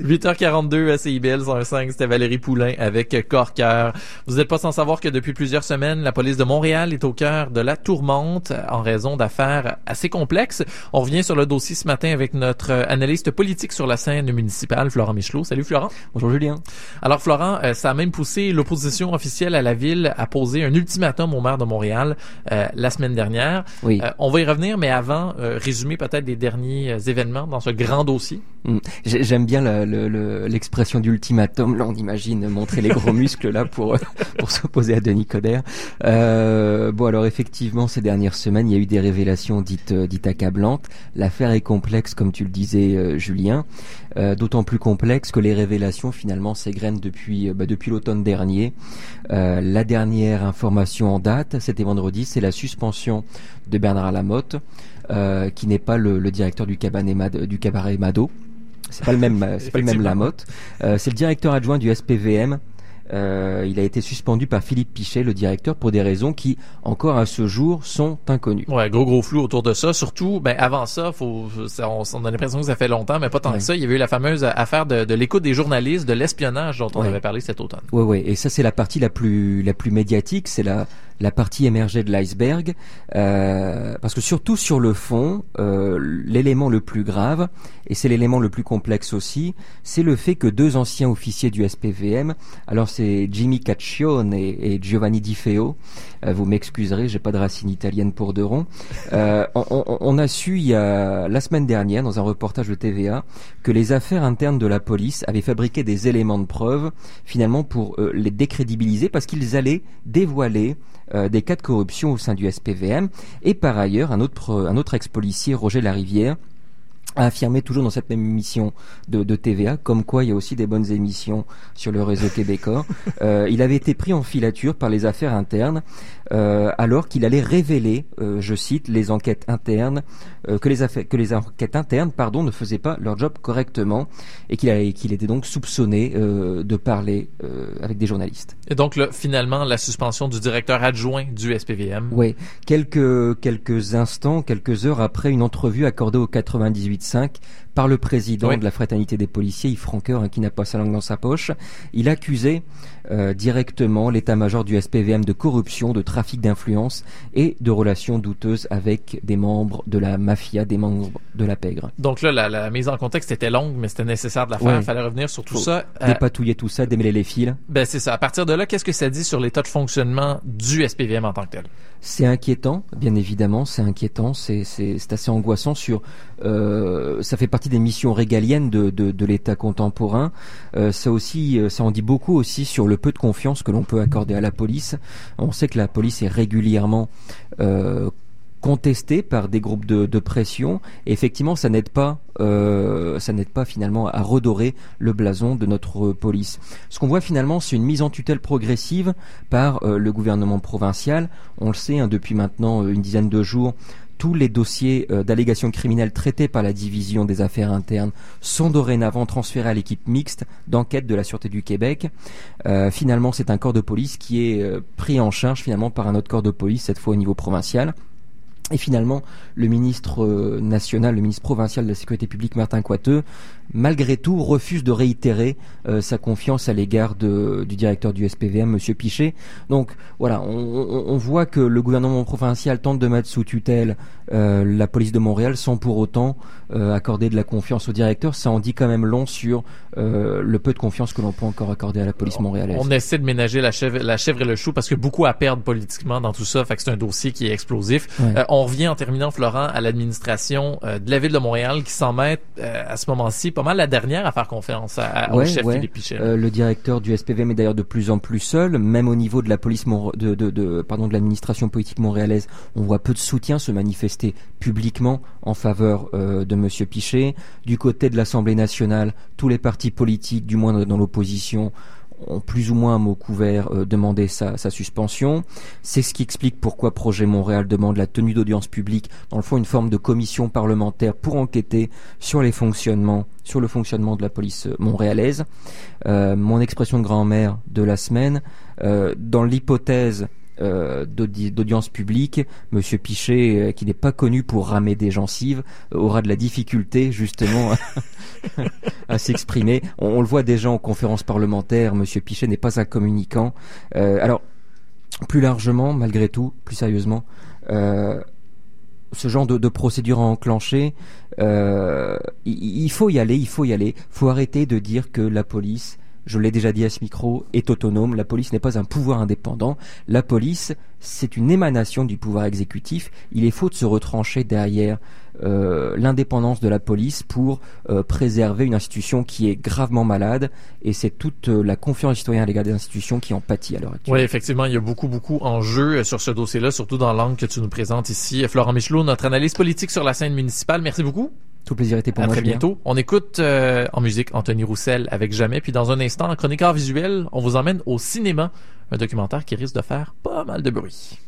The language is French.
8h42 à CIBL 105, c'était Valérie Poulain avec Corker. Vous n'êtes pas sans savoir que depuis plusieurs semaines, la police de Montréal est au cœur de la tourmente en raison d'affaires assez complexes. On revient sur le dossier ce matin avec notre analyste politique sur la scène municipale, Florent Michelot. Salut Florent. Bonjour Julien. Alors Florent, euh, ça a même poussé l'opposition officielle à la ville à poser un ultimatum au maire de Montréal euh, la semaine dernière. Oui. Euh, on va y revenir, mais avant, résumer peut-être les derniers événements dans ce grand dossier. Mm. J'aime bien l'expression d'ultimatum. Là, on imagine montrer les gros muscles là pour pour s'opposer à Denis Coderre. Euh, bon, alors effectivement, ces dernières semaines, il y a eu des révélations dites dites accablantes. L'affaire est complexe, comme tu le disais, euh, Julien. Euh, d'autant plus complexe que les révélations finalement s'égrènent depuis bah, depuis l'automne dernier. la dernière information en date, c'était vendredi, c'est la suspension de Bernard Lamotte, qui n'est pas le, le, directeur du cabaret Mado c'est pas le même, c'est pas le même Lamotte. Euh, c'est le directeur adjoint du SPVM. Euh, il a été suspendu par Philippe Pichet, le directeur, pour des raisons qui, encore à ce jour, sont inconnues. Ouais, gros gros flou autour de ça. Surtout, ben avant ça, faut, on, on a l'impression que ça fait longtemps, mais pas tant que ça. Il y avait eu la fameuse affaire de, de l'écoute des journalistes, de l'espionnage dont on avait parlé cet automne. Oui, oui. Et ça, c'est la partie la plus la plus médiatique. C'est la la partie émergée de l'iceberg, euh, parce que surtout sur le fond, euh, l'élément le plus grave, et c'est l'élément le plus complexe aussi, c'est le fait que deux anciens officiers du SPVM, alors c'est Jimmy Caccione et, Giovanni Di Feo, euh, vous m'excuserez, j'ai pas de racine italienne pour de rond, euh, on, a su il y a la semaine dernière dans un reportage de TVA que les affaires internes de la police avaient fabriqué des éléments de preuve finalement pour euh, les décrédibiliser parce qu'ils allaient dévoiler des cas de corruption au sein du SPVM. Et par ailleurs, un autre, un autre ex-policier, Roger Larivière, a affirmé toujours dans cette même émission de, de, TVA, comme quoi il y a aussi des bonnes émissions sur le réseau québécois. Euh, il avait été pris en filature par les affaires internes, euh, alors qu'il allait révéler, euh, je cite, les enquêtes internes, euh, que les affaires, que les enquêtes internes, pardon, ne faisaient pas leur job correctement, et qu'il qu'il était donc soupçonné de parler avec des journalistes. Et donc là, finalement, la suspension du directeur adjoint du SPVM. Oui, quelques quelques instants, quelques heures après une entrevue accordée au 98 par le président de la fraternité des policiers, Yves Franqueur, hein, qui n'a pas sa langue dans sa poche. Il accusait directement l'état-major du SPVM de corruption, de trafic d'influence et de relations douteuses avec des membres de la mafia, des membres de la pègre. Donc là, la, mise en contexte était longue, mais c'était nécessaire de la faire. Il fallait revenir sur tout ça. Euh, dépatouiller tout ça, démêler les fils. Ben c'est ça. À partir de là, qu'est-ce que ça dit sur l'état de fonctionnement du SPVM en tant que tel? C'est inquiétant, bien évidemment. C'est inquiétant. C'est assez angoissant. Sur, euh, ça fait partie des missions régaliennes de, de, de l'État contemporain. Euh, ça aussi, euh, ça en dit beaucoup aussi sur le peu de confiance que l'on peut accorder à la police. On sait que la police est régulièrement euh, contestée par des groupes de, pression. Et effectivement, ça n'aide pas, euh, ça n'aide pas finalement à redorer le blason de notre police. Ce qu'on voit finalement, c'est une mise en tutelle progressive par euh, le gouvernement provincial. On le sait hein, depuis maintenant une dizaine de jours tous les dossiers euh, d'allégations criminelles traités par la division des affaires internes sont dorénavant transférés à l'équipe mixte d'enquête de la Sûreté du Québec. Euh, finalement, c'est un corps de police qui est euh, pris en charge finalement par un autre corps de police, cette fois au niveau provincial. Et finalement, le ministre national, le ministre provincial de la sécurité publique, Martin Coiteux, malgré tout, refuse de réitérer euh, sa confiance à l'égard du directeur du SPVM, Monsieur Pichet. Donc voilà, on, on, voit que le gouvernement provincial tente de mettre sous tutelle euh, la police de Montréal sans pour autant euh, accorder de la confiance au directeur. Ça en dit quand même long sur le peu de confiance que l'on peut encore accorder à la police montréalaise. On essaie de ménager la chèvre, la chèvre et le chou parce que beaucoup à perdre politiquement dans tout ça. Fait que c'est un dossier qui est explosif. on revient en terminant, Florent, à l'administration de la ville de Montréal qui s'en met à ce moment-ci mal la dernière à faire confiance au chef Philippe Pichet. Euh, le directeur du SPVM est d'ailleurs de plus en plus seul, même au niveau de la police de, de, de, pardon de l'administration politique montréalaise, on voit peu de soutien se manifester publiquement en faveur euh, de Monsieur Pichet. Du côté de l'Assemblée nationale, tous les partis politiques, du moins dans l'opposition, ont plus ou moins un mot couvert euh, demandé sa, suspension. C'est ce qui explique pourquoi Projet Montréal demande la tenue d'audience publique, dans le fond une forme de commission parlementaire pour enquêter sur les fonctionnements, sur le fonctionnement de la police montréalaise. Euh, mon expression de grand-mère de la semaine, euh, dans l'hypothèse euh, d'audience publique, Monsieur Pichet, euh, qui n'est pas connu pour ramer des gencives, aura de la difficulté justement à s'exprimer. On, le voit déjà en conférence parlementaire, Monsieur Pichet n'est pas un communicant. alors, plus largement, malgré tout, plus sérieusement, ce genre de, procédure à enclencher, il, faut y aller, il faut y aller. faut arrêter de dire que la police je l'ai déjà dit à ce micro, est autonome. La police n'est pas un pouvoir indépendant. La police, c'est une émanation du pouvoir exécutif. Il est faux de se retrancher derrière euh, l'indépendance de la police pour euh, préserver une institution qui est gravement malade. Et c'est toute euh, la confiance citoyenne à l'égard des institutions qui en pâtit à l'heure actuelle. Oui, effectivement, il y a beaucoup, beaucoup en jeu sur ce dossier-là, surtout dans l'angle que tu nous présentes ici. Florent Michelot, notre analyse politique sur la scène municipale. Merci beaucoup. Tout plaisir était pour à moi. Très bientôt. On écoute euh, en musique Anthony Roussel avec Jamais. Puis dans un instant, en chroniqueur visuel, on vous emmène au cinéma, un documentaire qui risque de faire pas mal de bruit.